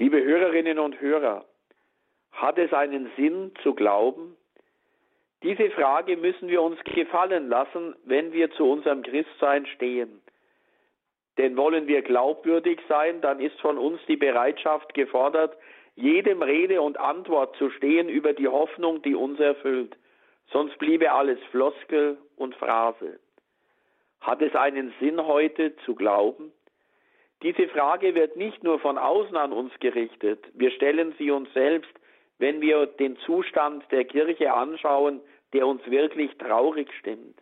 Liebe Hörerinnen und Hörer, hat es einen Sinn zu glauben? Diese Frage müssen wir uns gefallen lassen, wenn wir zu unserem Christsein stehen. Denn wollen wir glaubwürdig sein, dann ist von uns die Bereitschaft gefordert, jedem Rede und Antwort zu stehen über die Hoffnung, die uns erfüllt. Sonst bliebe alles Floskel und Phrase. Hat es einen Sinn heute zu glauben? Diese Frage wird nicht nur von außen an uns gerichtet. Wir stellen sie uns selbst, wenn wir den Zustand der Kirche anschauen, der uns wirklich traurig stimmt.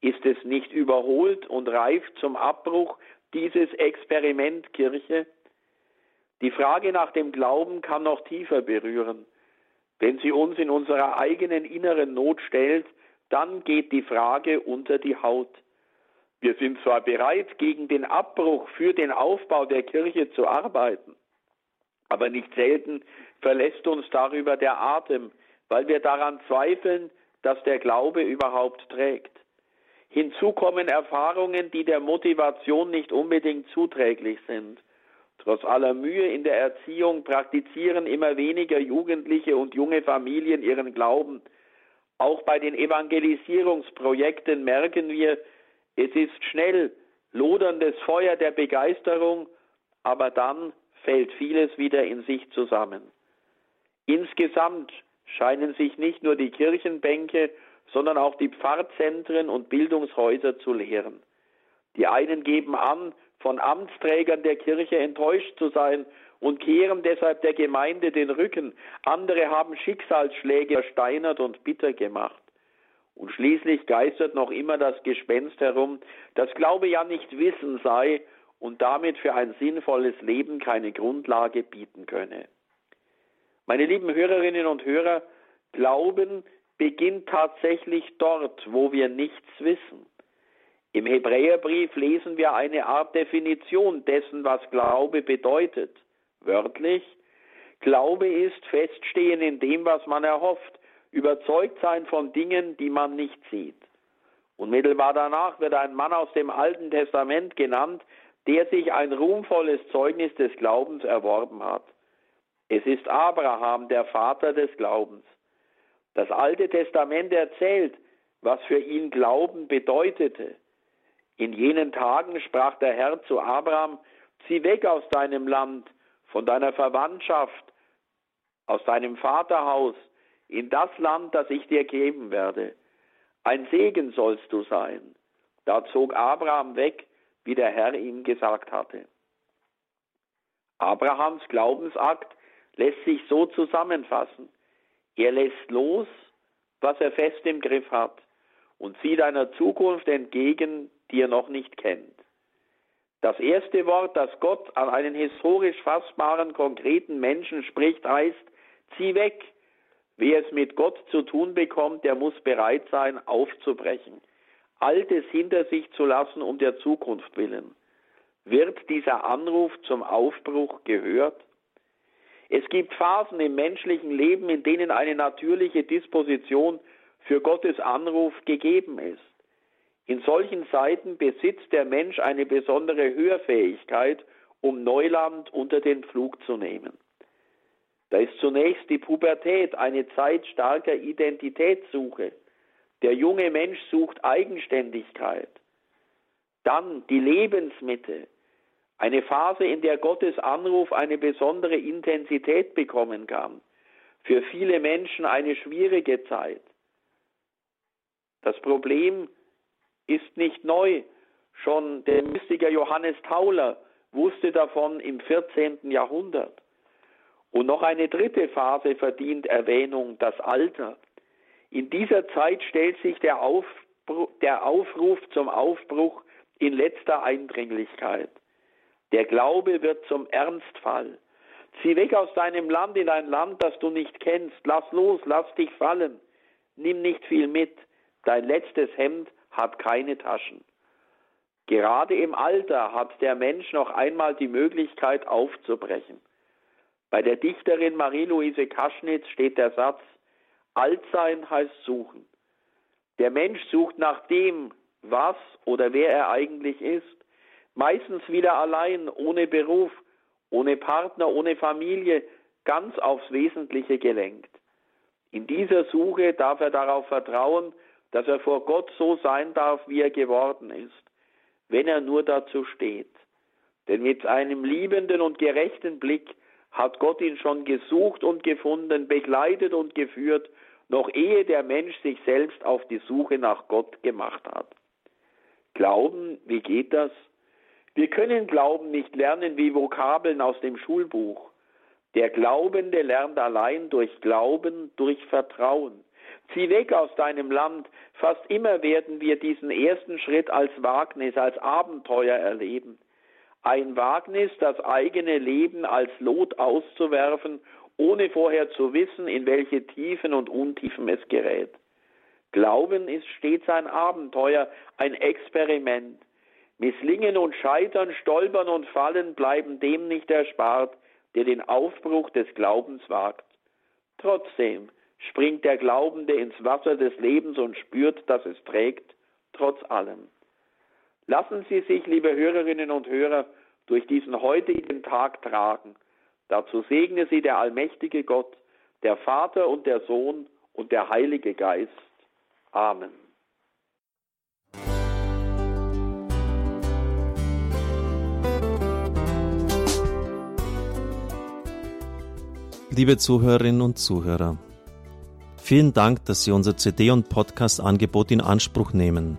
Ist es nicht überholt und reif zum Abbruch dieses Experiment Kirche? Die Frage nach dem Glauben kann noch tiefer berühren. Wenn sie uns in unserer eigenen inneren Not stellt, dann geht die Frage unter die Haut. Wir sind zwar bereit, gegen den Abbruch für den Aufbau der Kirche zu arbeiten, aber nicht selten verlässt uns darüber der Atem, weil wir daran zweifeln, dass der Glaube überhaupt trägt. Hinzu kommen Erfahrungen, die der Motivation nicht unbedingt zuträglich sind. Trotz aller Mühe in der Erziehung praktizieren immer weniger Jugendliche und junge Familien ihren Glauben. Auch bei den Evangelisierungsprojekten merken wir, es ist schnell loderndes Feuer der Begeisterung, aber dann fällt vieles wieder in sich zusammen. Insgesamt scheinen sich nicht nur die Kirchenbänke, sondern auch die Pfarrzentren und Bildungshäuser zu leeren. Die einen geben an, von Amtsträgern der Kirche enttäuscht zu sein und kehren deshalb der Gemeinde den Rücken. Andere haben Schicksalsschläge versteinert und bitter gemacht. Und schließlich geistert noch immer das Gespenst herum, dass Glaube ja nicht Wissen sei und damit für ein sinnvolles Leben keine Grundlage bieten könne. Meine lieben Hörerinnen und Hörer, Glauben beginnt tatsächlich dort, wo wir nichts wissen. Im Hebräerbrief lesen wir eine Art Definition dessen, was Glaube bedeutet. Wörtlich, Glaube ist Feststehen in dem, was man erhofft, überzeugt sein von Dingen, die man nicht sieht. Unmittelbar danach wird ein Mann aus dem Alten Testament genannt, der sich ein ruhmvolles Zeugnis des Glaubens erworben hat. Es ist Abraham, der Vater des Glaubens. Das Alte Testament erzählt, was für ihn Glauben bedeutete. In jenen Tagen sprach der Herr zu Abraham, zieh weg aus deinem Land, von deiner Verwandtschaft, aus deinem Vaterhaus, in das Land, das ich dir geben werde. Ein Segen sollst du sein. Da zog Abraham weg, wie der Herr ihm gesagt hatte. Abrahams Glaubensakt lässt sich so zusammenfassen. Er lässt los, was er fest im Griff hat und sieht einer Zukunft entgegen, die er noch nicht kennt. Das erste Wort, das Gott an einen historisch fassbaren, konkreten Menschen spricht, heißt, zieh weg. Wer es mit Gott zu tun bekommt, der muss bereit sein, aufzubrechen, Altes hinter sich zu lassen um der Zukunft willen. Wird dieser Anruf zum Aufbruch gehört? Es gibt Phasen im menschlichen Leben, in denen eine natürliche Disposition für Gottes Anruf gegeben ist. In solchen Zeiten besitzt der Mensch eine besondere Hörfähigkeit, um Neuland unter den Flug zu nehmen. Da ist zunächst die Pubertät, eine Zeit starker Identitätssuche. Der junge Mensch sucht Eigenständigkeit. Dann die Lebensmitte, eine Phase, in der Gottes Anruf eine besondere Intensität bekommen kann. Für viele Menschen eine schwierige Zeit. Das Problem ist nicht neu. Schon der Mystiker Johannes Tauler wusste davon im 14. Jahrhundert. Und noch eine dritte Phase verdient Erwähnung, das Alter. In dieser Zeit stellt sich der, Aufbruch, der Aufruf zum Aufbruch in letzter Eindringlichkeit. Der Glaube wird zum Ernstfall. Zieh weg aus deinem Land in ein Land, das du nicht kennst. Lass los, lass dich fallen. Nimm nicht viel mit. Dein letztes Hemd hat keine Taschen. Gerade im Alter hat der Mensch noch einmal die Möglichkeit aufzubrechen. Bei der Dichterin Marie-Louise Kaschnitz steht der Satz, Altsein heißt suchen. Der Mensch sucht nach dem, was oder wer er eigentlich ist meistens wieder allein, ohne Beruf ohne Partner, ohne Familie, ganz aufs Wesentliche gelenkt. In dieser Suche darf er darauf vertrauen, dass er vor Gott so sein darf, wie er geworden ist, wenn er nur dazu steht. Denn mit einem liebenden und gerechten Blick hat Gott ihn schon gesucht und gefunden, begleitet und geführt, noch ehe der Mensch sich selbst auf die Suche nach Gott gemacht hat. Glauben, wie geht das? Wir können Glauben nicht lernen wie Vokabeln aus dem Schulbuch. Der Glaubende lernt allein durch Glauben, durch Vertrauen. Zieh weg aus deinem Land. Fast immer werden wir diesen ersten Schritt als Wagnis, als Abenteuer erleben. Ein Wagnis, das eigene Leben als Lot auszuwerfen, ohne vorher zu wissen, in welche Tiefen und Untiefen es gerät. Glauben ist stets ein Abenteuer, ein Experiment. Misslingen und Scheitern, Stolpern und Fallen bleiben dem nicht erspart, der den Aufbruch des Glaubens wagt. Trotzdem springt der Glaubende ins Wasser des Lebens und spürt, dass es trägt, trotz allem. Lassen Sie sich, liebe Hörerinnen und Hörer, durch diesen heutigen Tag tragen. Dazu segne Sie der allmächtige Gott, der Vater und der Sohn und der Heilige Geist. Amen. Liebe Zuhörerinnen und Zuhörer, vielen Dank, dass Sie unser CD- und Podcast-Angebot in Anspruch nehmen.